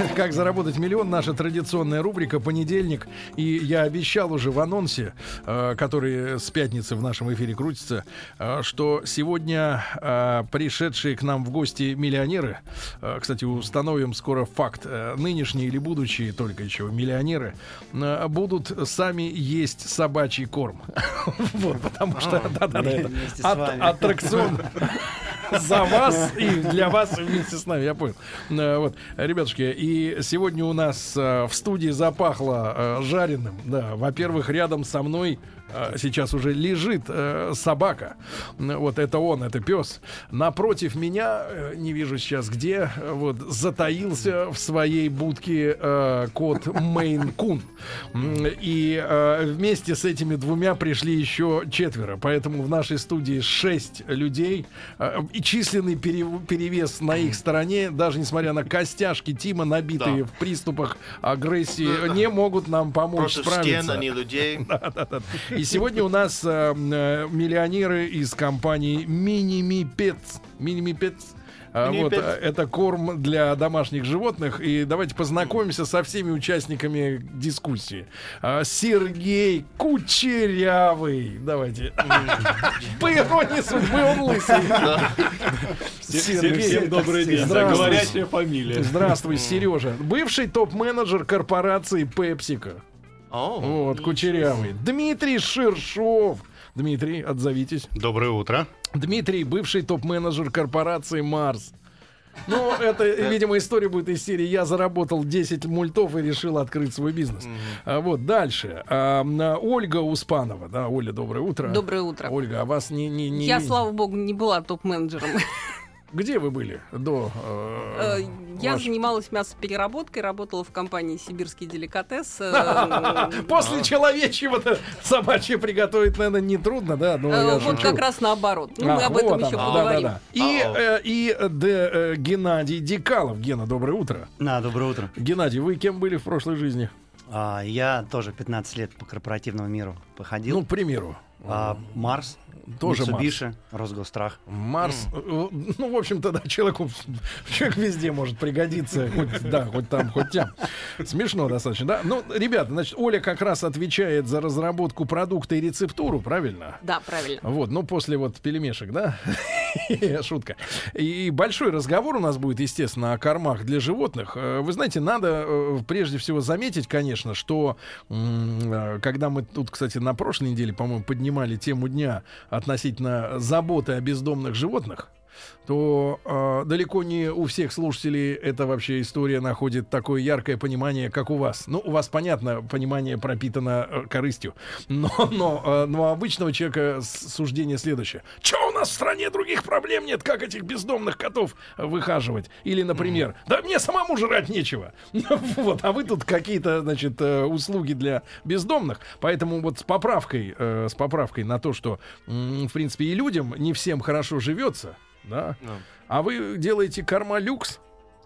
как заработать миллион, наша традиционная рубрика «Понедельник». И я обещал уже в анонсе, э, который с пятницы в нашем эфире крутится, э, что сегодня э, пришедшие к нам в гости миллионеры, кстати, установим скоро факт, нынешние или будущие только еще миллионеры, будут сами есть собачий корм. Вот, потому что, да-да-да, вами. аттракцион за вас и для вас вместе с нами, я понял. Э, Вот, ребятушки, и сегодня у нас э, в студии запахло э, жареным. Да, во-первых, рядом со мной сейчас уже лежит э, собака. Вот это он, это пес. Напротив меня, э, не вижу сейчас где, вот затаился в своей будке э, кот Мейн Кун. И э, вместе с этими двумя пришли еще четверо. Поэтому в нашей студии шесть людей. Э, И численный пере- перевес на их стороне, даже несмотря на костяшки Тима, набитые Да. в приступах агрессии, не могут нам помочь Против стен, справиться. а не людей. И сегодня у нас э, э, миллионеры из компании Minimi Pets. Minimi Pets. А, вот, э, это корм для домашних животных. И давайте познакомимся со всеми участниками дискуссии. А, Сергей Кучерявый. Давайте. По иронии судьбы он лысый. Всем, всем добрый день. Говорящая фамилия. Здравствуй, Сережа. Бывший топ-менеджер корпорации PepsiCo. О, Вот, кучерявый. Дмитрий Ширшов. Дмитрий, отзовитесь. Доброе утро. Дмитрий, бывший топ-менеджер корпорации Марс. Ну, это, видимо, история будет из серии «Я заработал 10 мультов и решил открыть свой бизнес». А, вот, дальше. А, на- Ольга Успанова. Да, Оля, доброе утро. Доброе утро. Ольга, а вас не... не, не Я, слава богу, не была топ-менеджером. Где вы были до... э, Э, Я ваш- занималась мясопереработкой, работала в компании «Сибирский деликатес». Э, После человечьего-то собачье приготовить, наверное, нетрудно, да? Ну, э, я Вот как раз наоборот. Ну, А, Мы об этом еще поговорим. И, э, Геннадий Дикалов. Гена, доброе утро. Да, доброе утро. Геннадий, вы кем были в прошлой жизни? А, я тоже 15 лет по корпоративному миру походил. Ну, к примеру. А, Марс, Тоже Mitsubishi, Росгострах. Марс, э, ну, в общем-то, да, человеку, человек везде может пригодиться, хоть, да, хоть там, хоть там. Смешно достаточно, да? Ну, ребята, значит, Оля как раз отвечает за разработку продукта и рецептуру, правильно? Да, правильно. Вот, ну, после вот пельмешек, да? Шутка. И большой разговор у нас будет, естественно, о кормах для животных. Э, Вы знаете, надо э, прежде всего заметить, конечно, что когда мы тут, кстати, на прошлой неделе, по-моему, поднимали тему дня относительно заботы о бездомных животных, то э, далеко не у всех слушателей эта вообще история находит такое яркое понимание, как у вас. Ну, у вас, понятно, понимание пропитано э, корыстью. Но, но, э, но обычного человека суждение следующее. Че у нас в стране других проблем нет, как этих бездомных котов выхаживать? Или, например, да мне самому жрать нечего. Вот, а вы тут какие-то, значит, э, услуги для бездомных. Поэтому вот с поправкой, э, с поправкой на то, что, в принципе, и людям не всем хорошо живется, да, Да. а вы делаете корма люкс,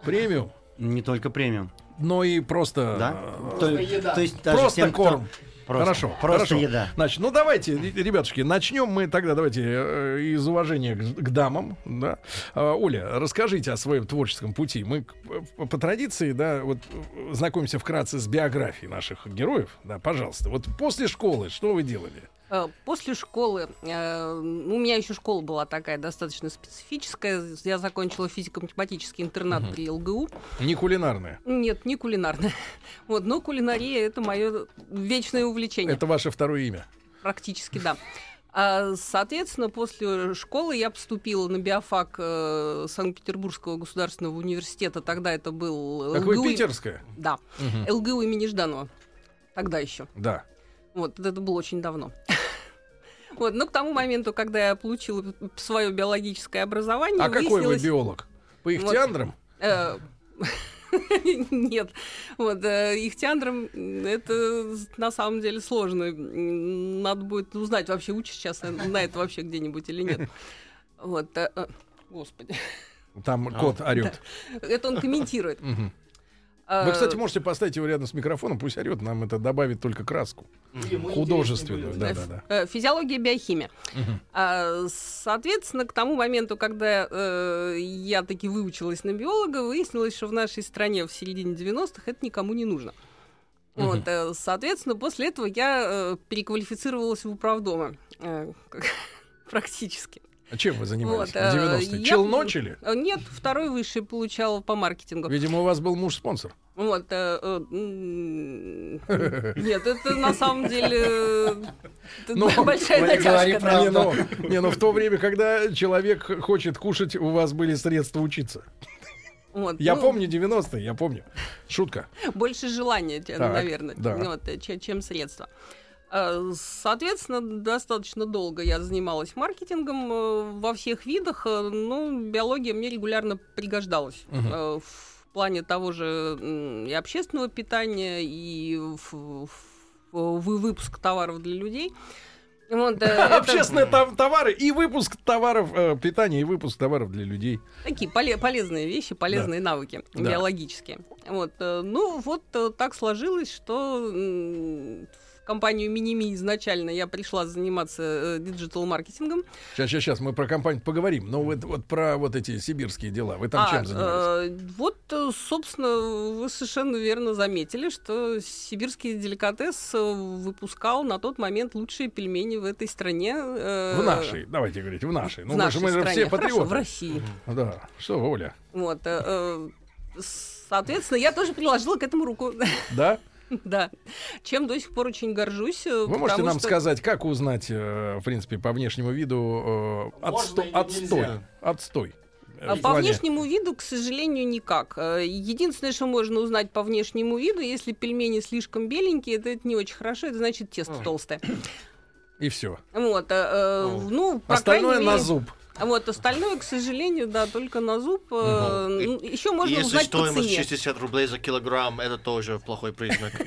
премиум, Не только премиум. но и просто... Да? э, То, то есть даже Просто тем, кто- корм. Просто, хорошо, Просто хорошо. еда. Значит, ну давайте, ре- ребятушки, начнем мы тогда, давайте, э, из уважения к, к дамам, да. А, Оля, расскажите о своем творческом пути. Мы к- по, по традиции, да, вот э, знакомимся вкратце с биографией наших героев, да, пожалуйста. Вот после школы что вы делали? Э, После школы, э, у меня еще школа была такая достаточно специфическая. Я закончила физико-математический интернат при ЛГУ. Не кулинарное. Нет, не кулинарная. Вот, но кулинария это мое вечное увлечение. Это ваше второе имя. Практически, да. А, Соответственно, после школы я поступила на биофак э, Санкт-Петербургского государственного университета. Тогда это был Как вы ЛГУ. питерская? Да, Мгм. ЛГУ имени Жданова. Тогда еще. Да. Вот, это было очень давно. Вот, но к тому моменту, когда я получила свое биологическое образование, А какой вы биолог? По ихтиандрам? Э, Нет. Вот, э, ихтиандром м, это на самом деле сложно. Надо будет узнать, вообще учишь сейчас на это вообще где-нибудь или нет. Вот. э, э, Господи. Там кот орет. Это он комментирует. Вы, кстати, можете поставить его рядом с микрофоном, пусть орет, нам это добавит только краску. Художественную, да, да, да. Э, Физиология, биохимия. Мгм. А, Соответственно, к тому моменту, когда э, я таки выучилась на биолога, выяснилось, что в нашей стране в середине 90-х это никому не нужно. Вот, э, соответственно, после этого я э, переквалифицировалась в управдома. э, как- Практически. А чем вы занимались Вот, э, в 90-е? я- Челночили? Э, Нет, второй высший получала по маркетингу. Видимо, у вас был муж-спонсор. Вот, э, э, нет, это на самом деле э, Ну, большая натяжка. да. Не, ну, не, ну в то время, когда человек хочет кушать, у вас были средства учиться. Вот, Я ну, помню 90-е, я помню. Шутка. Больше желания, Так, наверное, да. вот, э, че- чем средства. Э, Соответственно, достаточно долго я занималась маркетингом э, во всех видах, э, но биология мне регулярно пригождалась. Э, В плане того же и общественного питания, и в, в- в выпуск товаров для людей. Вот, это Общественные тов- товары и выпуск товаров э, питания и выпуск товаров для людей. такие поле- полезные вещи, полезные навыки Да. биологические. Вот, ну вот так сложилось, что компанию Миними изначально я пришла заниматься диджитал-маркетингом. Сейчас, сейчас, сейчас мы про компанию поговорим. Но вот, вот про вот эти сибирские дела. Вы там А, чем занимались? э, вот, э, собственно, вы совершенно верно заметили, что сибирский деликатес э, выпускал на тот момент лучшие пельмени в этой стране. э, В нашей, давайте говорить, в нашей. В Ну, же, нашей мы же стране. все Хорошо, патриоты. в России. Да. Что, Оля? Вот, э, э, соответственно, я тоже приложила к этому руку. Да? Да. Чем до сих пор очень горжусь. э, Вы можете нам что- сказать, как узнать, э, в принципе, по внешнему виду э, отсто- отстой? Отстой. А По плане- внешнему виду, к сожалению, никак. Единственное, что можно узнать по внешнему виду, если пельмени слишком беленькие, это, это не очень хорошо, это значит тесто толстое. И все. Вот, э, э, ну, по Остальное крайней на мере- зуб. А вот остальное, к сожалению, да, только на зуб. Еще можно Если узнать по стоимость цене. 60 рублей за килограмм, это тоже плохой признак.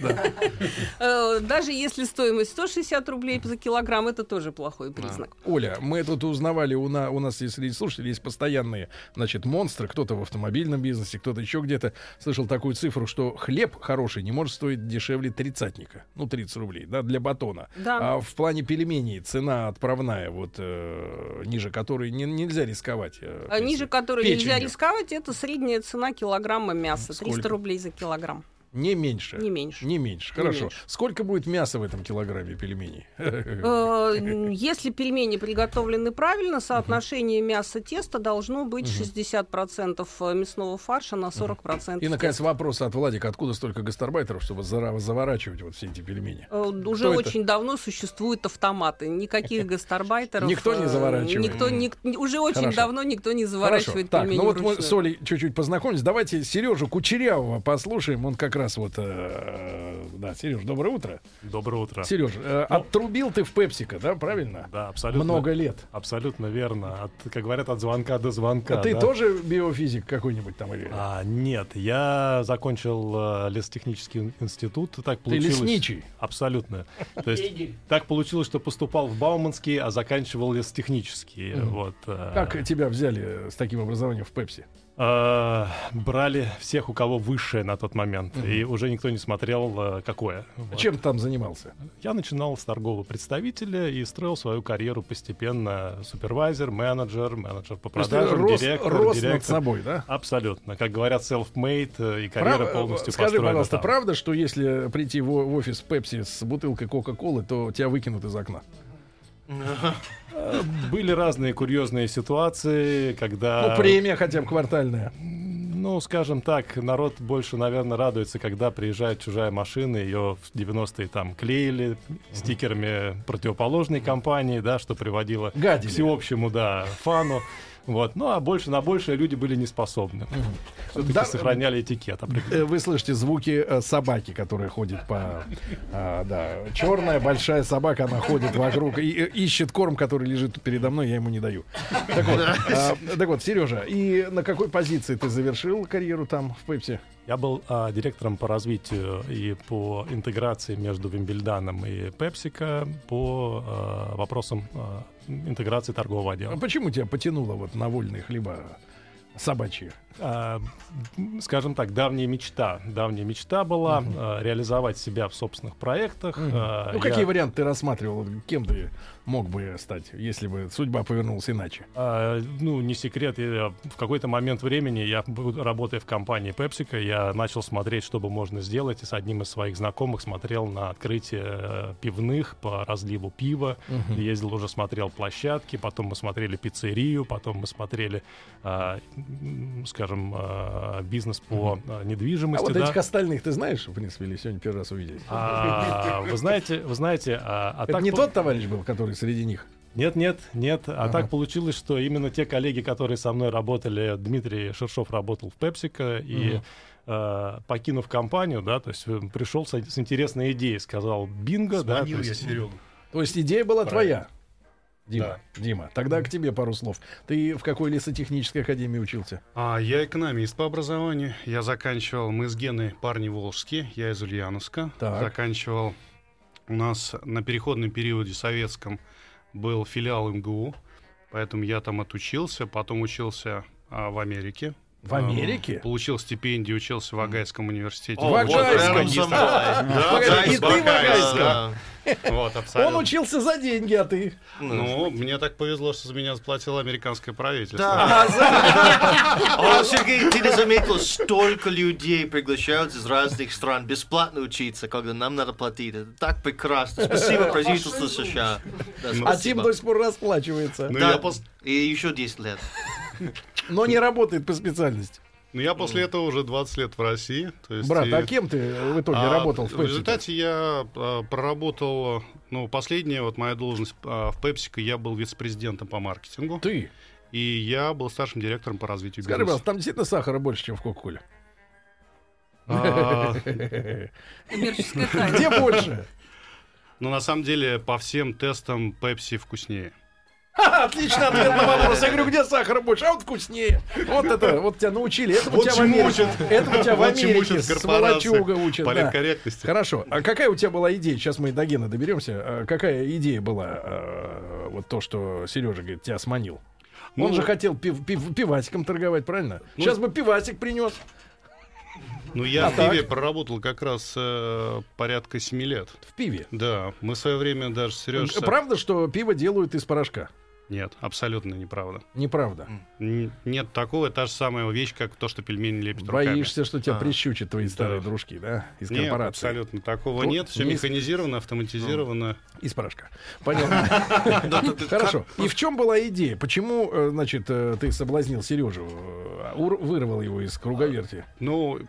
Э, Даже если стоимость 160 рублей за килограмм, это тоже плохой признак. Оля, мы тут узнавали, у, на, у нас, если слушатели, есть постоянные, значит, монстры, кто-то в автомобильном бизнесе, кто-то еще где-то. Слышал такую цифру, что хлеб хороший не может стоить дешевле тридцатника. Ну, 30 рублей, да, для батона. Да. А в плане пельменей цена отправная, вот, э, ниже которой не- нельзя рисковать. э, А ниже которой нельзя Печенью. рисковать, это средняя цена килограмма мяса. 300 Сколько? рублей за килограмм. Не меньше. Не меньше. Не меньше. Не Хорошо. меньше. Сколько будет мяса в этом килограмме пельменей? Э, Если пельмени приготовлены правильно, соотношение мяса-теста должно быть 60% мясного фарша на 40% И, наконец, вопрос от Владика. Откуда столько гастарбайтеров, чтобы заворачивать вот все эти пельмени? Э, Уже очень давно существуют автоматы. Никаких гастарбайтеров. Никто не э, заворачивает. Никто, уже очень давно никто не заворачивает Так, пельмени ну вот мы с Олей чуть-чуть познакомились. Давайте Сережу Кучерявого послушаем. Он как раз вот... э, да, Сереж, доброе утро. Доброе утро. Сереж, э, отрубил ты в Пепсика, да, правильно? Да, абсолютно. Много лет. Абсолютно верно. От, как говорят, от звонка до звонка. а ты да. тоже биофизик какой-нибудь там или... А, нет, я закончил э, лесотехнический институт. Так ты получилось. лесничий. Абсолютно. То есть так получилось, что поступал в Бауманский, а заканчивал лесотехнический. Вот. э, Как тебя взяли с таким образованием в Пепси? Э, брали всех, у кого высшее на тот момент, Мгм. и уже никто не смотрел, э, какое. Вот. Чем там занимался? Я начинал с торгового представителя и строил свою карьеру постепенно. Супервайзер, менеджер, менеджер по продажам, рос, директор, рос над директор. собой, да? Абсолютно. Как говорят, self-made э, и карьера Прав- полностью Скажи, построена пожалуйста, там. правда, что если прийти в, в офис Пепси с бутылкой Кока-Колы, то тебя выкинут из окна? Э, Были разные курьезные ситуации, когда... Ну, премия хотя бы квартальная. Ну, скажем так, народ больше, наверное, радуется, когда приезжает чужая машина, ее в 90-е там клеили стикерами противоположной компании, да, что приводило Гадили. к всеобщему, да, фану. Вот. Ну, а больше на большее люди были не способны. Все-таки Да, сохраняли этикет. Э, Вы слышите звуки э, собаки, которая ходит по... а, да, черная большая собака, она ходит вокруг и э, ищет корм, который лежит передо мной, я ему не даю. Так вот, а, так вот, Сережа, и на какой позиции ты завершил карьеру там в Пепси? Я был а, директором по развитию и по интеграции между Вимбельданом и Пепсико по а, вопросам а, интеграции торгового А отдела. почему тебя потянуло вот на вольные хлеба собачьи? М, скажем так, давняя мечта. Давняя мечта была а, реализовать себя в собственных проектах. А, Ну, я- какие варианты ты рассматривал? Кем ты мог бы стать, если бы судьба повернулась иначе? А, ну, не секрет, я в какой-то момент времени, я работая в компании PepsiCo, я начал смотреть, что бы можно сделать, и с одним из своих знакомых смотрел на открытие э, пивных по разливу пива, ездил уже смотрел площадки, потом мы смотрели пиццерию, потом мы смотрели, а, м, скажем, а, бизнес по а, А недвижимости. вот да. этих остальных ты знаешь, в принципе, или сегодня первый раз увидели? А, вы знаете, вы знаете, а, а Это так не по- тот товарищ был, который среди них? Нет, нет, нет. А Ага. так получилось, что именно те коллеги, которые со мной работали, Дмитрий Шершов работал в Пепсико, и э, покинув компанию, да, то есть э, пришел с, с интересной идеей, сказал бинго, да. то Звонил я есть- Серегу. То есть идея была твоя? Дима, Да. Дима, тогда к тебе пару слов. Ты в какой лесотехнической академии учился? А, я экономист по образованию. Я заканчивал, мы с Геной парни волжские, я из Ульяновска. Так. Заканчивал у нас на переходном периоде советском был филиал МГУ, поэтому я там отучился, потом учился а, в Америке. В Америке? Получил стипендию, учился в Агайском университете. О, В вот Агайском. мной. Да, Погоди, да, и ты в Агайском? да. Вот, Он абсолютно. учился за деньги, а ты? Ну, мне так повезло, что за меня заплатило американское правительство. Да. А, Сергей, ты не заметил, столько людей приглашают из разных стран бесплатно учиться, когда нам надо платить. Это так прекрасно. Спасибо правительству США. А Тим до сих пор расплачивается. Ну, И еще 10 лет. Но не работает по специальности. Ну, я после этого уже 20 лет в России. То есть Брат, и- а кем ты в итоге А, работал в В Pepsi? результате я а, проработал, ну, последняя вот моя должность а, в PepsiCo, я был вице-президентом по маркетингу, Ты. и я был старшим директором по развитию Скажи, бизнеса. пожалуйста, там действительно сахара больше, чем в Кока-Коле? А. Где больше? Ну, на самом деле, по всем тестам Pepsi вкуснее. Ха, Отличный ответ на вопрос. Я говорю, где сахара больше? А вот вкуснее. Вот это, вот тебя научили. Это Вот тебя в Америке. Это тебя в Америке. Сволочуга учат. Политкорректности. Хорошо. А какая у тебя была идея? Сейчас мы до Гена доберемся. А Какая идея была? а, Вот то, что Сережа говорит, тебя сманил. Он Ну, же хотел пив- пив- пивасиком торговать, правильно? Ну, Сейчас бы пивасик принес. Ну, я А в пиве так? проработал как раз э, порядка 7 лет. В пиве. Да, мы в свое время даже Сереж... Правда, что пиво делают из порошка? Нет, абсолютно неправда. Неправда. Н- Нет такого, та же самая вещь, как то, что пельмени лепят руками. Боишься, что тебя А. прищучат твои старые Да. дружки, да? Из Нет, корпорации. абсолютно такого То- нет. Все не- механизировано, автоматизировано. Из порошка. Понятно. Хорошо. И в чем была идея? Почему, э, значит, э, ты соблазнил Сережу, э, вырвал его из круговерти? Ну,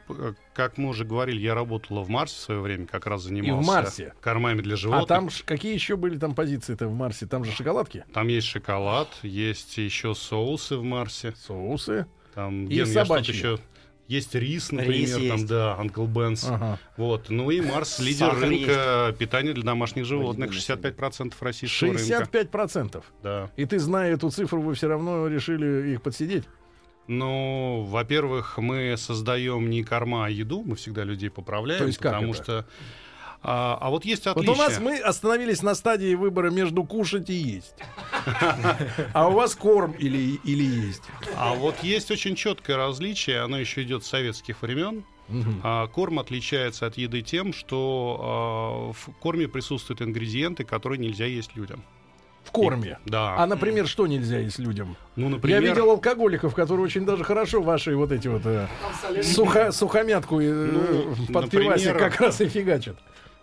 как мы уже говорили, я работала в Марсе в свое время, как раз занимался Марсе? кормами для А животных. там ж какие еще были там позиции-то в Марсе? Там же шоколадки, Там есть шоколад, есть еще соусы в Марсе. соусы. Там И Ген, собачьи. еще. Есть рис, например, Рис там, есть. да, Uncle Ben's. Ага. Вот. Ну и Марс лидер Сахар рынка питания для домашних животных. Оригинальный 65% российского рынка. 65%. Да. И ты, зная эту цифру, вы все равно решили их подсидеть? Ну, во-первых, мы создаем не корма, а еду. Мы всегда людей поправляем. То есть потому это? что. А, а вот есть Вот отличие. у нас мы остановились на стадии выбора между кушать и есть. А у вас корм или, или есть? А вот есть очень четкое различие, оно еще идет с советских времен. Мгм. А, корм отличается от еды тем, что а, в корме присутствуют ингредиенты, которые нельзя есть людям. В корме. Да. А, например, что нельзя есть людям? ну, например, Я видел алкоголиков, которые очень даже хорошо ваши вот эти вот э, сухо- сухомятку э, Ну, под пивасик например, как раз и фигачат.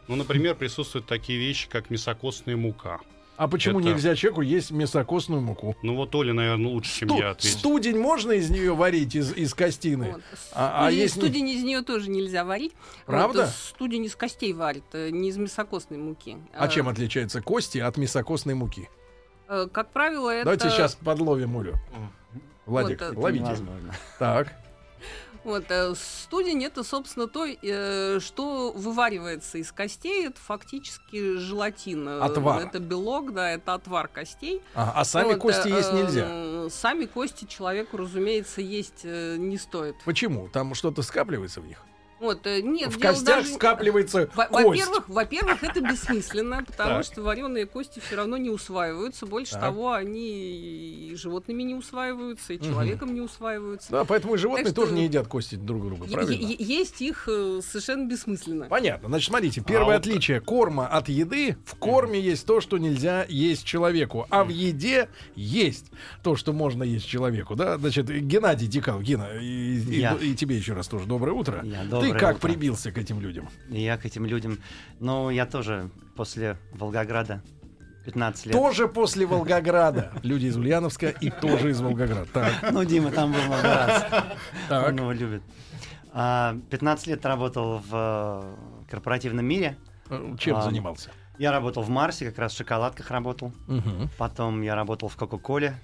ну, например, присутствуют такие вещи, как мясокостная мука. А почему Это- нельзя человеку есть мясокостную муку? Ну вот Оля, наверное, лучше, чем Сту- я ответит. студень можно из нее варить, из, из костины? Вот. А- а Студень- есть не- Студень из нее тоже нельзя варить. Правда? Вот, студень из костей варит, э, не из мясокостной муки. А Э, чем отличаются кости от мясокостной муки? э, Как правило, это... Давайте сейчас подловим Олю. Владик, Вот, э, ловите. Невозможно. Так. Вот, э, студень это, собственно, то, э, что вываривается из костей, это фактически желатин. Отвар. Это белок, да, это отвар костей. А, а сами Вот, кости э, есть нельзя. Сами кости человеку, разумеется, есть не стоит. Почему? Там что-то скапливается в них? Вот, э, нет, в костях даже- скапливается. Во-первых, во-первых, это бессмысленно, потому Так. что вареные кости все равно не усваиваются. Больше Так. того, они и животными не усваиваются, и человеком не усваиваются. Да, поэтому и животные тоже не едят кости друг друга, правильно? есть их э, совершенно бессмысленно. Понятно. Значит, смотрите, первое А вот- отличие корма от еды. В корме есть то, что нельзя есть человеку, а в еде есть то, что можно есть человеку. Да, значит, Геннадий Дикал, Гена, и, и- и тебе еще раз тоже доброе утро. Я, Ты доброе как прибился к этим людям? Я к этим людям... Ну, я тоже после Волгограда 15 лет. Тоже после Волгограда. Люди из Ульяновска и тоже из Волгограда. Так, Ну, Дима там был много раз. так. Он его любит. А, 15 лет работал в э, корпоративном мире. Э, Чем А, занимался? Я работал в Марсе, как раз в шоколадках работал. Мгм. Потом я работал в Кока-Коле.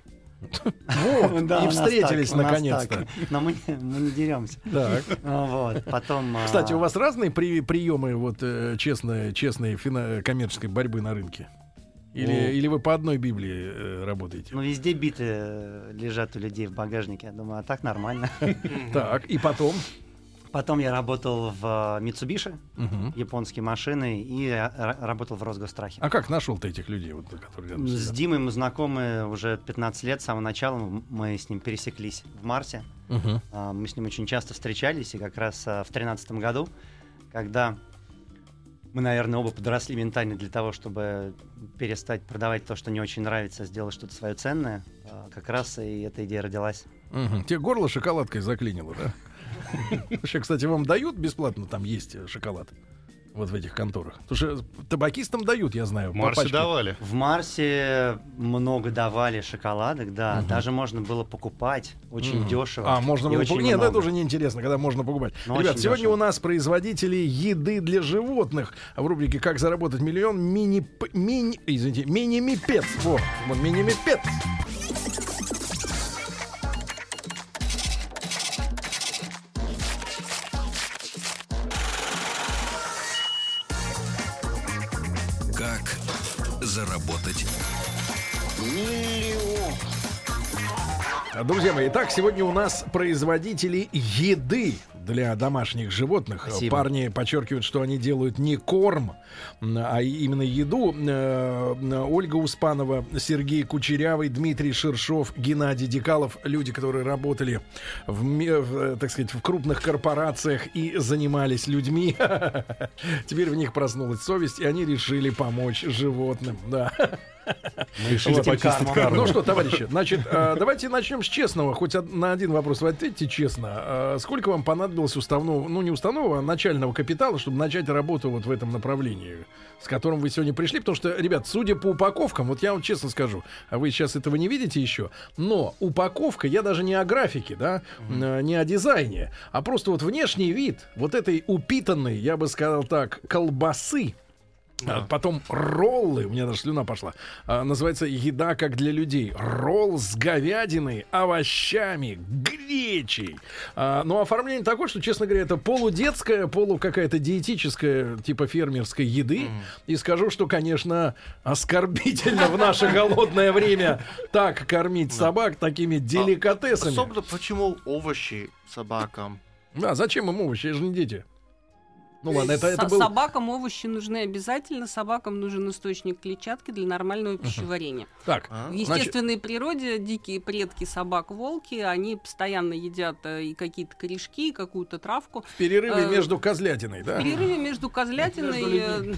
Вот, Да, и встретились наконец-то. Но мы, не- мы не деремся. Так. Вот. Потом... а, Кстати, у вас разные при- приемы вот э, честной, честной фина- коммерческой борьбы на рынке? Или, Ну. или вы по одной Библии э, работаете? Ну, везде биты э, лежат у людей в багажнике. Я думаю, а так нормально. Так, и потом? Потом я работал в э, Mitsubishi, Мгм. японские машины, и э, ра- работал в Росгострахе. А как нашел ты этих людей, вот, которые рядом С? Димой мы знакомы уже 15 лет, с самого начала мы с ним пересеклись в Марсе. Мгм. А, Мы с ним очень часто встречались, и как раз а, в 2013 году, когда мы, наверное, оба подросли ментально для того, чтобы перестать продавать то, что не очень нравится, а сделать что-то свое ценное, а, как раз и эта идея родилась. Мгм. Тебе горло шоколадкой заклинило, да? Вообще, кстати, вам дают бесплатно там есть шоколад? Вот в этих конторах. Потому что табакистам дают, я знаю. В по Марсе пачке. давали. В Марсе много давали шоколадок, да, даже можно было покупать очень Мгм. дешево. А, можно и было покупать. Нет, много. это уже неинтересно, когда можно покупать. Ну, Ребят, сегодня дешево. у нас производители еды для животных. В рубрике «Как заработать миллион» мини... мини... Извините, мини-мипец. Вот, вот мини-мипец. Друзья мои, итак, сегодня у нас производители еды для домашних животных. Спасибо. Парни подчеркивают, что они делают не корм, а именно еду. Э, Ольга Успанова, Сергей Кучерявый, Дмитрий Шершов, Геннадий Декалов. Люди, которые работали в, э, так сказать, в крупных корпорациях и занимались людьми. Теперь в них проснулась совесть, и они решили помочь животным. Да. Мы решили Этим почистить карму. Ну что, товарищи, значит, э, давайте начнем с честного. Хоть на один вопрос вы ответьте честно. Э, Сколько вам понадобилось уставного, ну не уставного, а начального капитала, чтобы начать работу вот в этом направлении, с которым вы сегодня пришли? Потому что, ребят, судя по упаковкам, вот я вам честно скажу, а вы сейчас этого не видите еще, но упаковка, я даже не о графике, да, э, не о дизайне, а просто вот внешний вид вот этой упитанной, я бы сказал так, колбасы, а Потом роллы, у меня даже слюна пошла. А, называется еда как для людей. Ролл с говядиной, овощами, гречей. А, но оформление такое, что, честно говоря, это полудетская, полу какая-то диетическая, типа фермерской еды. И скажу, что, конечно, оскорбительно в наше голодное время так кормить собак такими деликатесами. Особенно почему овощи собакам? Да, зачем им овощи? Это же не дети. Ну ладно, это, это был... Собакам овощи нужны обязательно. Собакам нужен источник клетчатки для нормального пищеварения. Так, А? В значит, естественной природе дикие предки собак-волки, они постоянно едят э, и какие-то корешки, и какую-то травку. в перерыве э, между козлятиной, да? В перерыве между козлятиной... Э,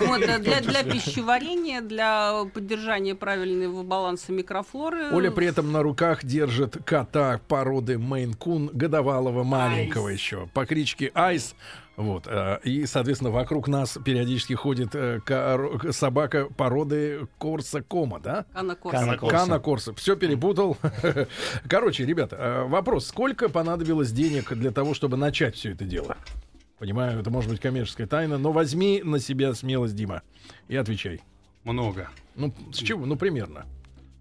вот, для, для пищеварения, для поддержания правильного баланса микрофлоры. Оля при этом на руках держит кота породы Мейн-кун, годовалого маленького еще, по кличке Айс. Вот, э, и, соответственно, вокруг нас периодически ходит э, собака породы Корса Кома, да? Корса. Кана Корса. Кана Корса. Все перепутал. Короче, ребята, э, вопрос. Сколько понадобилось денег для того, чтобы начать все это дело? Понимаю, это может быть коммерческая тайна, но возьми на себя смелость, Дима, и отвечай. Много. Ну, с чего? Ну, примерно.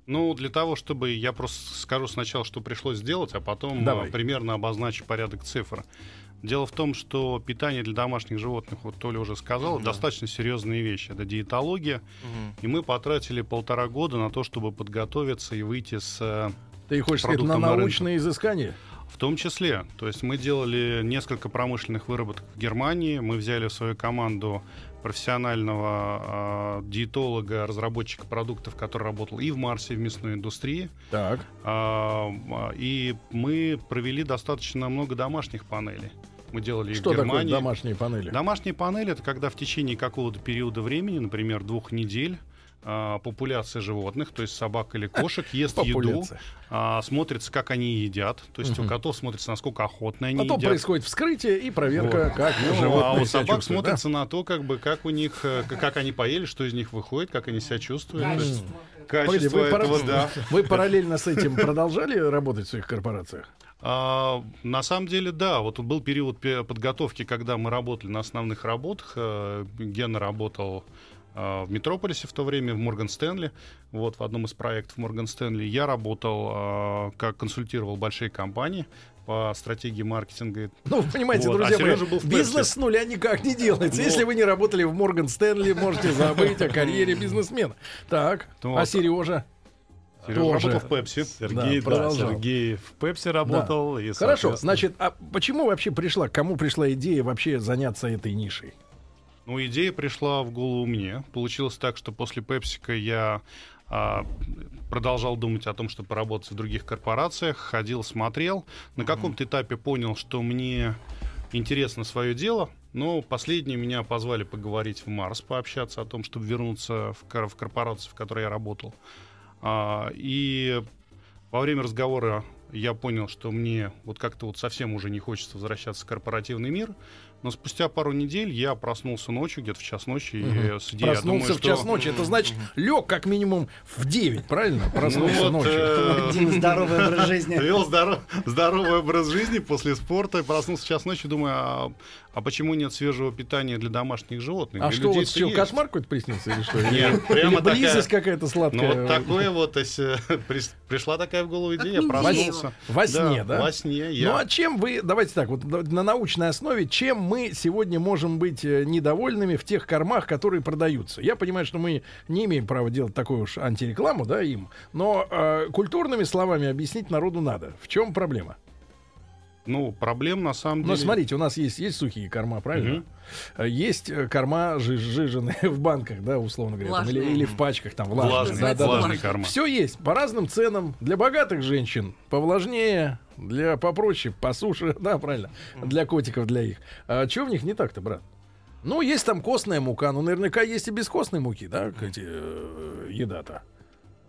Ну, для того, чтобы я просто скажу сначала, что пришлось сделать, а потом Давай. примерно обозначу порядок цифр. Дело в том, что питание для домашних животных, вот Толя уже сказал, Да. достаточно серьезные вещи. Это диетология, Мгм. и мы потратили полтора года на то, чтобы подготовиться и выйти с э, Ты хочешь сказать, на научные изыскания? В том числе. То есть мы делали несколько промышленных выработок в Германии. Мы взяли в свою команду профессионального э, диетолога, разработчика продуктов, который работал и в Марсе, и в мясной индустрии. Так. А, и мы провели достаточно много домашних панелей. Мы делали их Что в такое Германии. домашние панели? Домашние панели это когда в течение какого-то периода времени, например, двух недель, а, популяция животных, то есть собак или кошек, ест еду, а, смотрится, как они едят. То есть у котов смотрится, насколько охотно они Потом едят. происходит вскрытие и проверка, Вот. как Ну, животные а у собак да? смотрится на то, как бы, как у них, э, как они поели, что из них выходит, как они себя чувствуют. Погоди, Качество вы, этого, да. вы параллельно с этим продолжали работать в своих корпорациях? А, на самом деле, да. Вот был период пе- подготовки, когда мы работали на основных работах. Э, Гена работал а, в Метрополисе в то время, в Морган Стэнли. Вот, в одном из проектов Морган Стэнли. Я работал, а, как консультировал большие компании по стратегии маркетинга. Ну, вы понимаете, Вот, а друзья мои, Сережа был бизнес с нуля никак не делается. Ну. Если вы не работали в Морган Стэнли, можете забыть о карьере бизнесмена. Так, а Сережа? Сережа Тоже. работал в Пепси. Сергей, Да, да, продолжал. Сергей в Пепси работал. и, Хорошо, значит, а почему вообще пришла, кому пришла идея вообще заняться этой нишей? Ну, идея пришла в голову мне. Получилось так, что после Пепсика я а, продолжал думать о том, чтобы поработать в других корпорациях, ходил, смотрел. На каком-то этапе понял, что мне интересно свое дело, но последние меня позвали поговорить в Марс, пообщаться о том, чтобы вернуться в, кор- в корпорацию, в которой я работал. А, и во время разговора я понял, что мне вот как-то вот совсем уже не хочется возвращаться в корпоративный мир. Но спустя пару недель я проснулся ночью, где-то в час ночи, и с идеей, я Проснулся думаю, в час что- ночи. Это значит, лег как минимум в 9, правильно? Проснулся Ну вот, ночью. э, Один здоровый образ жизни. Вел здоров- здоровый образ жизни после спорта. Проснулся в час ночи, думаю, а, а почему нет свежего питания для домашних животных? А Для что, вот что, есть. кошмар какой-то приснился или что? Нет, прямо или близость такая- какая-то Ну сладкая? вот такое вот, то есть, э, пришла такая в голову идея, проснулся. Во сне, да? Во сне я. Ну а чем вы, давайте так, вот на- на научной основе, чем мы сегодня можем быть э, недовольными в тех кормах, которые продаются? Я понимаю, что мы не имеем права делать такую уж антирекламу, да, им, но э, культурными словами объяснить народу надо. В чем проблема? Ну, проблем на самом Ну, деле... смотрите, у нас есть, есть сухие корма, правильно? Э, Есть э, корма жи- жиженые в банках, да, условно говоря, там, или, Влажные. или в пачках, там, влажные. Влажный, да, да, да. влажный корма. Все есть по разным ценам. Для богатых женщин повлажнее, для попроще, по суше, да, правильно, для котиков, для их. А что в них не так-то, брат? Ну, есть там костная мука, но наверняка есть и бескостной муки, да, эти, э, еда-то.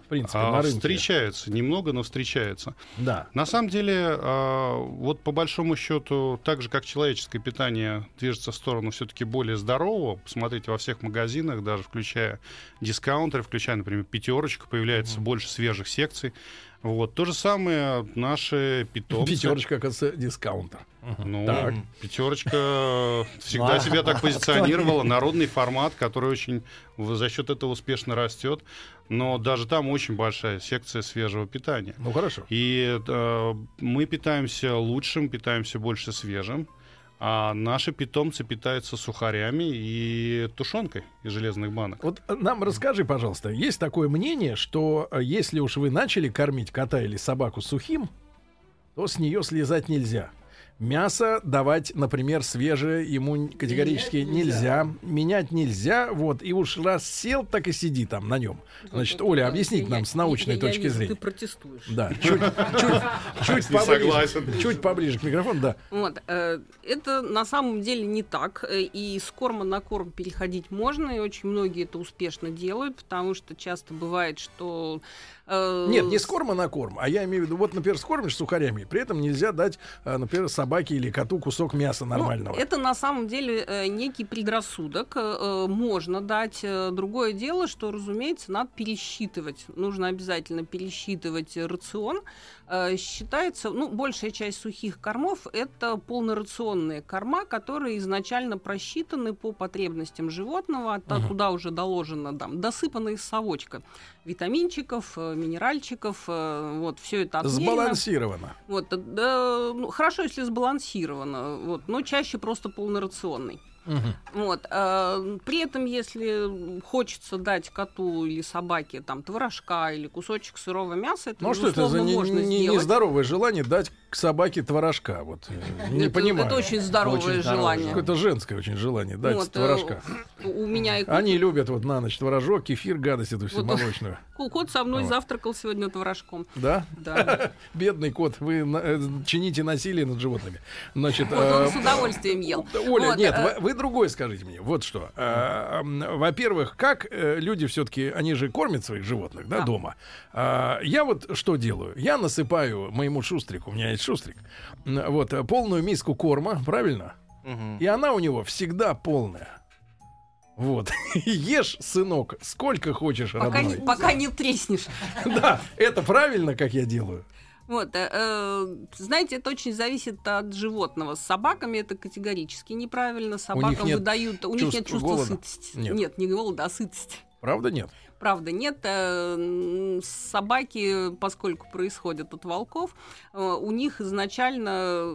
В принципе, А, на рынке. встречаются, немного, но встречаются. Да. На самом деле, а, вот по большому счету, так же как человеческое питание движется в сторону все-таки более здорового, посмотрите, во всех магазинах, даже включая дискаунтеры, включая, например, пятерочку, появляется больше свежих секций. Вот. То же самое наши питомцы. Пятерочка, оказывается, дискаунтер. Ну, Так. пятерочка всегда себя так позиционировала. Народный формат, который очень за счет этого успешно растет. Но даже там очень большая секция свежего питания. Ну, хорошо. И э, мы питаемся лучшим, питаемся больше свежим. А наши питомцы питаются сухарями и тушенкой из железных банок. Вот э, нам расскажи, пожалуйста, есть такое мнение, что э, если уж вы начали кормить кота или собаку сухим, то с нее слезать нельзя. Мясо давать, например, свежее ему категорически нельзя. Менять нельзя. Вот. И уж раз сел, так и сиди там на нем. Значит, Оля, объяснить нам с научной Я- я точки вижу, зрения. Ты протестуешь. Да, чуть, чуть, поближе, чуть поближе к микрофону, да. Вот, э, это на самом деле не так. э, И с корма на корм переходить можно, и очень многие это успешно делают, потому что часто бывает, что... э, Нет, не с корма на корм, а я имею в виду, вот, например, скормишь сухарями, при этом нельзя дать, э, например, собаке или коту кусок мяса Ну, нормального. это на самом деле э, некий предрассудок. Можно дать. Другое дело, что, разумеется, надо пересчитывать. Нужно обязательно пересчитывать рацион. Э, Считается, ну, большая часть сухих кормов это полнорационные корма, которые изначально просчитаны по потребностям животного. Мгм. Туда уже доложено там досыпанная совочка витаминчиков, э, минеральчиков, э, вот все это отмерено. Сбалансировано. Вот, да, ну, хорошо, если сбалансировано, вот, но чаще просто полнорационный. Мгм. Вот, э, при этом, если хочется дать коту или собаке там творожка или кусочек сырого мяса, это, Ну а что это за можно не- сделать. нездоровое желание дать к собаке творожка? Вот э, не это, понимаю. это очень здоровое Очень здоровое желание. Какое-то женское очень желание дать Вот, э, творожка. У меня и кот, Они любят вот на ночь творожок, кефир, гадость эту всю Вот. молочную. кот со мной Вот. завтракал сегодня творожком. Да? Да. Бедный кот, вы на- э, чините насилие над животными. Значит, Вот он э, с удовольствием ел. Оля, Вот, нет, э, вы, вы другое скажите мне. Вот что. Э, Во-первых, как э, люди все-таки, они же кормят своих животных, да, Да. дома. А, Я вот что делаю? Я насыпаю моему шустрику, у меня есть шустрик, вот, э, полную миску корма, правильно? И она у него всегда полная. Вот. Ешь, сынок, сколько хочешь, Пока не, родной. пока не треснешь. Да, это правильно, как я делаю. Вот, э, э, знаете, это очень зависит от животного. С собаками это категорически неправильно. Собакам выдают, у них нет чувства сытости. Нет. не голода, а сытости. Правда нет? Правда, нет. э, Собаки, поскольку происходят от волков, у них изначально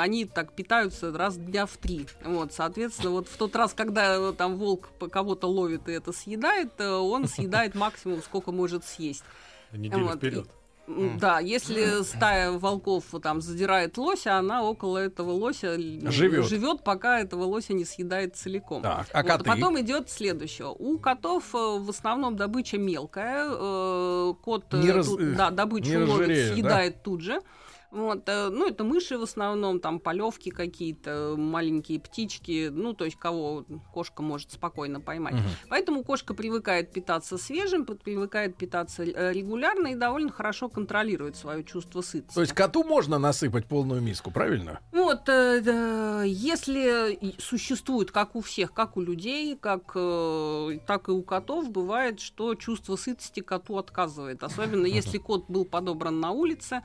они так питаются раз дня в три. Вот, соответственно, вот в тот раз, когда там волк кого-то ловит и это съедает, он съедает максимум, сколько может съесть. Неделю Вот, вперед. Да, если стая волков там задирает лося, она около этого лося Живет. живет, пока этого лося не съедает целиком. Так, а Вот, коты? Потом идет следующее. У котов э, в основном добыча мелкая. э, Кот Не раз- э, да, добычу не ловит, разжиреешь, да? съедает тут же. Вот, э, ну, это мыши в основном, там полевки какие-то, маленькие птички, ну, то есть кого кошка может спокойно поймать. Мгм. Поэтому кошка привыкает питаться свежим, привыкает питаться э, регулярно и довольно хорошо контролирует свое чувство сытости. То есть коту можно насыпать полную миску, правильно? Вот, э, если существует, как у всех, как у людей, как, так и у котов, бывает, что чувство сытости коту отказывает. Особенно если кот был подобран на улице.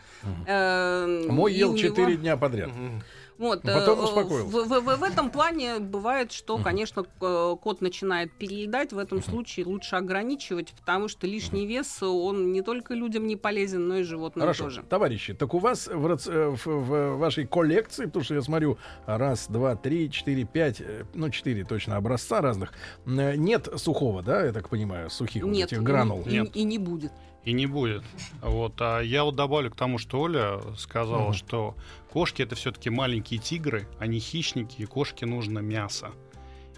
Э, Мой ел у 4 него- дня подряд. Вот, потом э, успокоился. В, в- в- в этом плане бывает, что, конечно, э, кот начинает переедать. В этом случае лучше ограничивать, потому что лишний вес, он не только людям не полезен, но и животным Хорошо, тоже. товарищи, так у вас в, э, в- в вашей коллекции, потому что я смотрю, раз, два, три, четыре, пять, э, ну, четыре точно образца разных, э, нет сухого, да, я так понимаю, сухих вот Нет, этих и- гранул? И, Нет. и не будет. И не будет. Вот. А я вот добавлю к тому, что Оля сказала, Мгм. что кошки это все-таки маленькие тигры, они хищники, и кошке нужно мясо.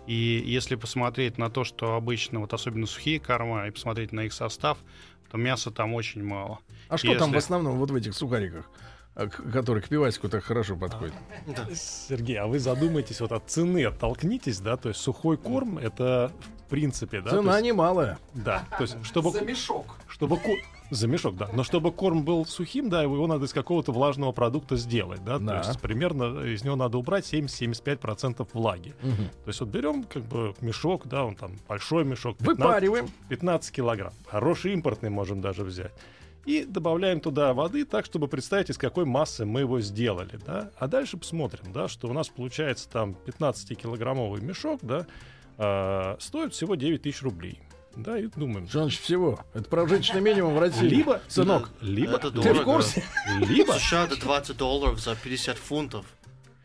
И если посмотреть на то, что обычно, вот особенно сухие корма, и посмотреть на их состав, то мяса там очень мало. А что там в если- основном вот в этих сухариках, э, к- которые к пивасику так хорошо подходят? Сергей, а вы задумайтесь вот от цены, оттолкнитесь, да, то есть сухой корм это в принципе, да, Цена есть- немалая. да, то есть чтобы мешок. чтобы ко- за мешок, да, но чтобы корм был сухим, да, его надо из какого-то влажного продукта сделать, да, Да. то есть примерно из него надо убрать 70-75% влаги. То есть вот берем как бы мешок, да, он там большой мешок, 15 Выпариваем. 15 килограмм. Хороший импортный можем даже взять. И добавляем туда воды так, чтобы представить, из какой массы мы его сделали, да. А дальше посмотрим, да, что у нас получается там 15-килограммовый мешок, да, а, стоит всего 9 тысяч рублей. Да, и думаем, Что значит всего? Это прожиточный минимум в России. либо, Сынок, либо, Это ты в дорого. курсе? либо, В США это 20 долларов за 50 фунтов.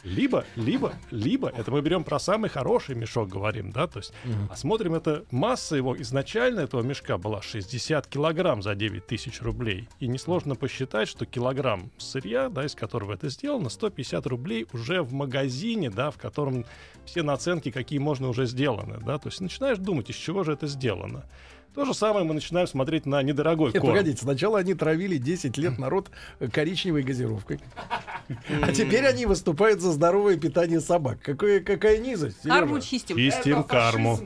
Либо, либо, либо, это мы берем про самый хороший мешок, говорим, да, то есть, а смотрим, это масса его изначально этого мешка была 60 килограмм за 9 тысяч рублей. И несложно посчитать, что килограмм сырья, да, из которого это сделано, 150 рублей уже в магазине, да, в котором все наценки, какие можно, уже сделаны, да, то есть начинаешь думать, из чего же это сделано. То же самое мы начинаем смотреть на недорогой Нет, корм. погодите, сначала они травили 10 лет народ э, коричневой газировкой. А теперь они выступают за здоровое питание собак. Какое, какая низость. Карму чистим. Чистим карму.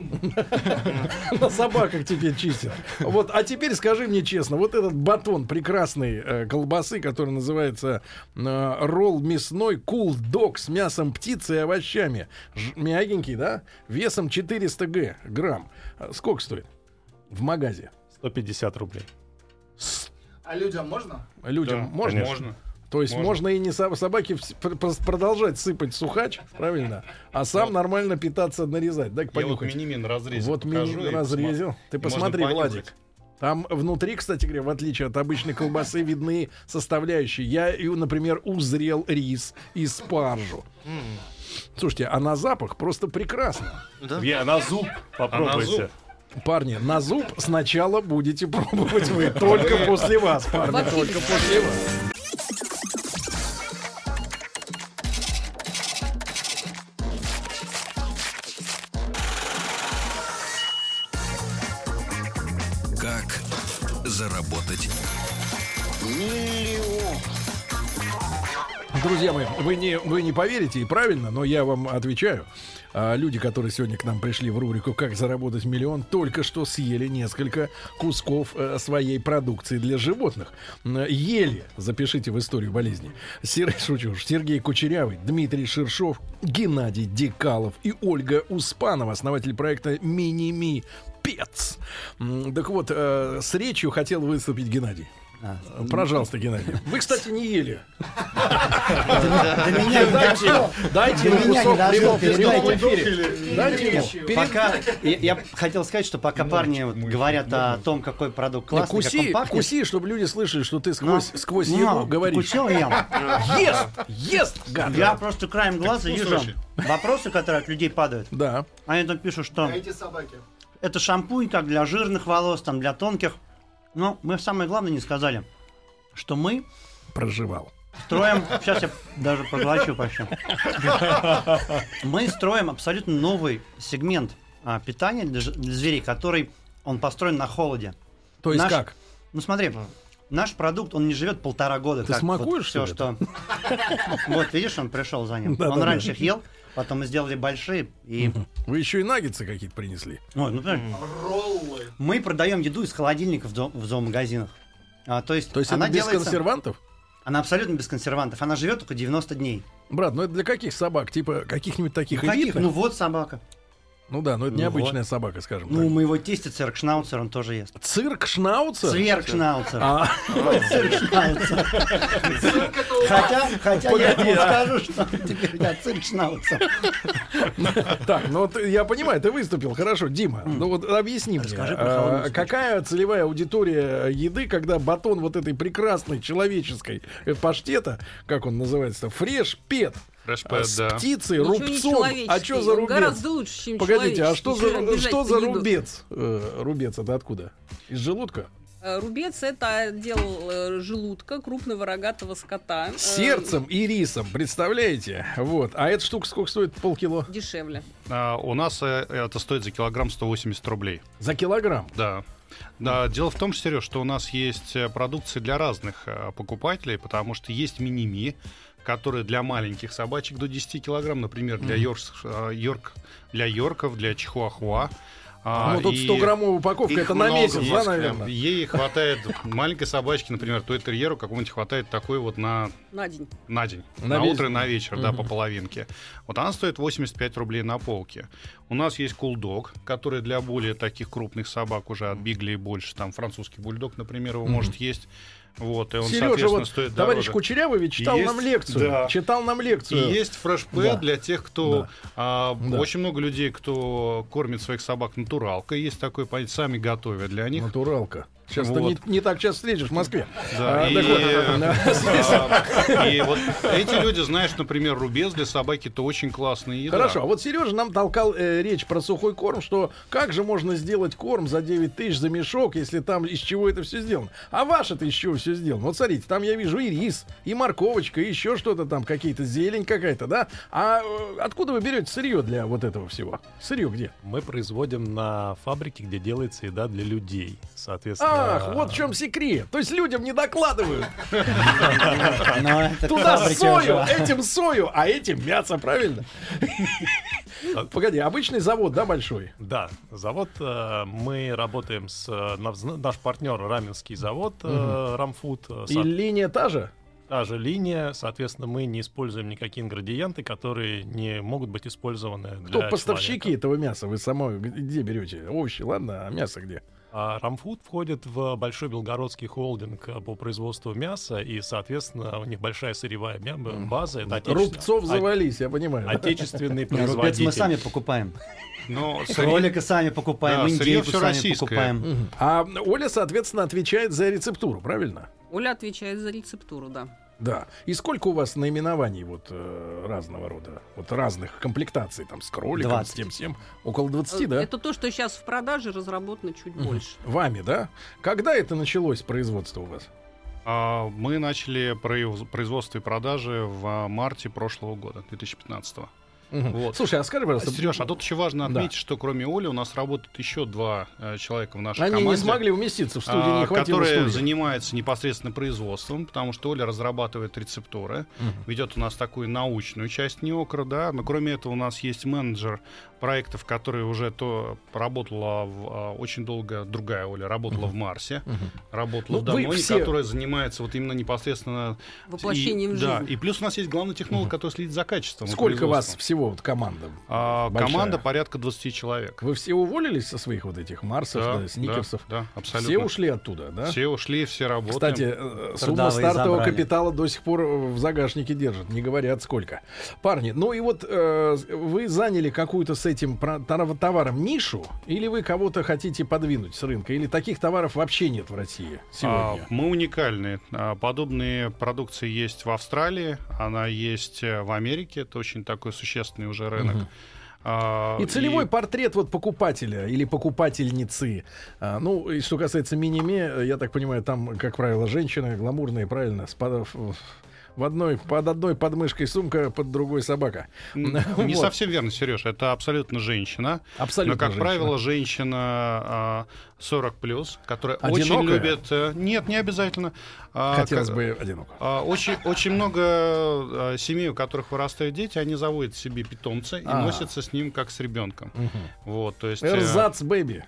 На собаках теперь чистят. Вот, а теперь скажи мне честно, вот этот батон прекрасной э, колбасы, который называется э, ролл мясной Cool Dog с мясом птицы и овощами. Мягенький, да? Весом 400 г, грамм. А Сколько стоит? В магазе. 150 рублей. А людям можно? Людям Да, можно? конечно. Можно. То есть можно, Можно. и не со- собаке продолжать сыпать сухач, правильно? А сам Вот. нормально питаться, нарезать. Дай-ка Я вот мини-мин разрезе Вот покажу мини и разрезил. Ты посмотри. Владик. Там внутри, кстати говоря, в отличие от обычной колбасы, видны составляющие. Я, например, узрел рис и спаржу. Слушайте, а на запах просто прекрасно. Да? Я на зуб попробуйте. зуб? Парни, на зуб сначала будете пробовать вы. Только после вас, парни, Вообще только без после вас. Как заработать Друзья мои, вы не, вы не поверите, и правильно, но я вам отвечаю. А, люди, которые сегодня к нам пришли в рубрику «Как заработать миллион», только что съели несколько кусков э, своей продукции для животных. Ели, запишите в историю болезни. Сер... Шучу, Сергей Кучерявый, Дмитрий Шершов, Геннадий Декалов и Ольга Успанова, основатель проекта «Мини-Ми Пец». Так вот, э, с речью хотел выступить Геннадий. А, Пожалуйста, Геннадий. Вы, кстати, не ели. Дайте ему кусок прямого эфире. Дайте ему. Пока я, хотел сказать, что пока парни говорят о том, какой продукт классный, Куси, куси, чтобы люди слышали, что ты сквозь, ну, ну, еду говоришь. Вкусил я. Ест! Ест, гад! Я просто краем глаза вижу вопросы, которые от людей падают. Да. Они там пишут, что А эти собаки. это шампунь как для жирных волос, там для тонких. Но мы самое главное не сказали, что мы Проживал. строим, сейчас я даже проглочу почти. Мы строим абсолютно новый сегмент а, питания для, для зверей, который он построен на холоде. То есть Наш- как? Ну смотри, наш продукт, он не живет полтора года. Ты как смакуешь, вот все, что. Вот, видишь, он пришел за ним. Он раньше их ел, потом мы сделали большие. И... Вы еще и наггетсы какие-то принесли. Ой, ну, Роллы. мы продаем еду из холодильников в, зо- в зоомагазинах. А, то есть, То есть она это без делается- консервантов? Она абсолютно без консервантов. Она живет только 90 дней. Брат, ну это для каких собак? Типа каких-нибудь таких Ну, каких? Ну вот собака. Ну да, но это ну необычная собака, скажем Ну, у так. моего тестя цирк-шнауцер, он тоже ест. Цирк Шнауцер? Цвергшнауцер. А, Цирк-шнауцер. Хотя, хотя я ему а? скажу, что теперь я цирк-шнауцер. так, ну вот я понимаю, ты выступил, хорошо. Дима, ну вот объясни мне, а, какая целевая аудитория еды, когда батон вот этой прекрасной человеческой э, паштета, как он называется, fresh Freshpet, с да. птицей, Ничего не рубцом. А что за рубец? Гораздо лучше, чем Погодите, а что за, что за рубец? Э, рубец это откуда? Из желудка? Э, Рубец это отдел э, желудка крупного рогатого скота. С Э, сердцем и рисом, представляете? Вот. А эта штука сколько стоит? Полкило? Дешевле. А, у нас это стоит за килограмм 180 рублей. За килограмм. Да. Да, дело в том, Сереж, что у нас есть продукция для разных покупателей, потому что есть мини-ми, которые для маленьких собачек до 10 килограмм, например, для, йоркс- э, йорк, для йорков, для чихуахуа. А, ну тут и 100-граммовая упаковка, это на месяц, есть да, наверное? Ей хватает маленькой собачки, например, той терьеру, какому-нибудь хватает такой вот на, На день. на день. На На, утро и на вечер, да, Мгм. по половинке. Вот она стоит 85 рублей на полке. У нас есть кулдог, который для более таких крупных собак уже от Бигли и больше. Там французский бульдог, например, его может есть. Вот, и он, Сережа, соответственно, вот стоит товарищ дороже. Кучерявый ведь читал Есть, нам лекцию. да. Читал нам И лекцию. есть фрешпэт Да. для тех, кто... Да. а, Да. Очень много людей, кто кормит своих собак натуралкой. Есть такое понятие, сами готовят для них. Натуралка. Сейчас ты Вот. не, не так часто встретишь в Москве. Да, А, и, вот, а, и вот эти люди, знаешь, например, рубец для собаки это очень классная еда. Хорошо, а вот Сережа нам толкал э, речь про сухой корм, что как же можно сделать корм за 9 тысяч за мешок, если там из чего это все сделано. А ваше-то из чего все сделано? Вот смотрите, там я вижу и рис, и морковочка, и еще что-то там, какие-то зелень какая-то, да? А э, откуда вы берете сырье для вот этого всего? Сырье где? Мы производим на фабрике, где делается еда для людей. Соответственно, Ах, вот в чем секрет. То есть людям не докладывают. Туда сою, этим сою, а этим мясо, правильно? Погоди, обычный завод, да, большой? Да, завод, э, мы работаем с э, наш партнер Раменский завод э, Рамфуд. И со- линия та же? Та же линия, соответственно, мы не используем никакие ингредиенты, которые не могут быть использованы для Кто поставщики человека. этого мяса? Вы самой где берете? Овощи, ладно, а мясо где? А Рамфуд входит в большой белгородский холдинг по производству мяса, и, соответственно, у них большая сырьевая база. Это отечествен- Рубцов завались, я понимаю. Рубец производитель. мы сами покупаем. Но Кролика сами покупаем, Да, сырье индейку сами российское. покупаем. А Оля, соответственно, отвечает за рецептуру, правильно? Оля отвечает за рецептуру, да. Да. И сколько у вас наименований вот э, разного рода, вот разных комплектаций, там, с кроликом, 20. с тем, всем? Около 20, да? Это то, что сейчас в продаже разработано чуть больше. Вами, да? Когда это началось, производство у вас? а, мы начали произ- производство и продажи в марте прошлого года, 2015 Мгм. Вот. Слушай, а скажи, пожалуйста, Сереж, а тут еще важно Да. отметить, что кроме Оли у нас работают еще два э, человека в нашей они команде. не смогли уместиться в студии, а, не хватило которые студии. занимаются непосредственно производством, потому что Оля разрабатывает рецептуры, Мгм. ведет у нас такую научную часть неокра, да, но кроме этого у нас есть менеджер проектов, который уже то работала в, а, очень долго, другая Оля работала в Марсе, Мгм. работала Ну, в Даноне, все- которая занимается вот именно непосредственно Воплощением и, в Да, и плюс у нас есть главный технолог, который следит за качеством. Сколько вас всего вот команда? А, большая? команда порядка 20 человек. Вы все уволились со своих вот этих Марсов, Да, да, сникерсов? да, да, абсолютно. Все ушли оттуда, да? Все ушли, все работаем. Кстати, э, сумма Трудовые стартового забрали. капитала до сих пор в загашнике держат, не говорят сколько. Парни, ну и вот э, вы заняли какую-то с этим товаром нишу, или вы кого-то хотите подвинуть с рынка, или таких товаров вообще нет в России сегодня? А, мы уникальны. А, Подобные продукции есть в Австралии, она есть э, в Америке. Это очень такой существенный уже рынок. А, И целевой и- портрет вот покупателя или покупательницы. А, ну, и что касается миниме, я так понимаю, там, как правило, женщины гламурные, правильно, с под- в- одной, под одной подмышкой сумка, под другой собака. Не Вот. совсем верно, Сереж. Это абсолютно женщина. Абсолютно Но, как женщина. правило, женщина а, 40 плюс, которая очень Одинокая? любит. э, Нет, не обязательно. А, Хотелось ка- бы одиноко. а, Очень, очень много а, семей, у которых вырастают дети, они заводят себе питомца и А. носятся с ним как с ребенком. Вот, то есть. э, Эрзац бэби.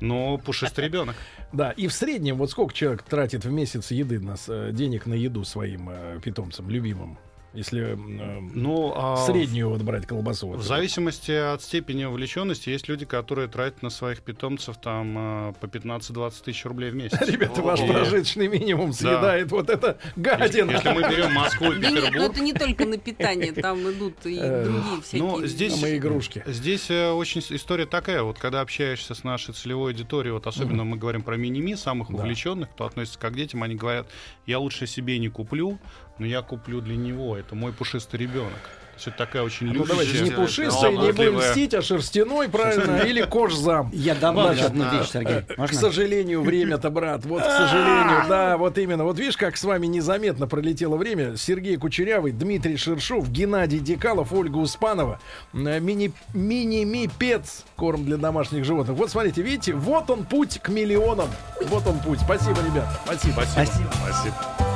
Но пушистый ребенок. Да, и в среднем вот сколько человек тратит в месяц еды э, денег на еду своим э, питомцам, любимым? Если э, Ну, а среднюю вот брать колбасу. вот В зависимости от степени вовлеченности есть люди, которые тратят на своих питомцев там а, по 15-20 тысяч рублей в месяц. Ребята, ваш И прожиточный минимум съедает вот это гадина. Если мы берем Москву и ну Петербург, это не только на питание, там идут и Э, другие всякие. ну, здесь- мои игрушки. Здесь э, очень история такая, вот когда общаешься с нашей целевой аудиторией, вот особенно мы говорим про мини-ми, самых увлеченных, кто относится как к детям, они говорят, я лучше себе не куплю, но я куплю для него, это мой пушистый ребенок. То есть это такая очень Ну давайте не любящая, пушистой, не будем мстить, а шерстяной, правильно, или кожзам. Я добавлю одну а, вещь, Сергей. К Можно? сожалению, время-то, брат, вот, к сожалению, да, вот именно. Вот видишь, как с вами незаметно пролетело время. Сергей Кучерявый, Дмитрий Шершов, Геннадий Декалов, Ольга Успанова, э, мини, мини-ми-пец, корм для домашних животных. Вот смотрите, видите, вот он путь к миллионам. Вот он путь. Спасибо, ребят. Спасибо. Спасибо. Спасибо.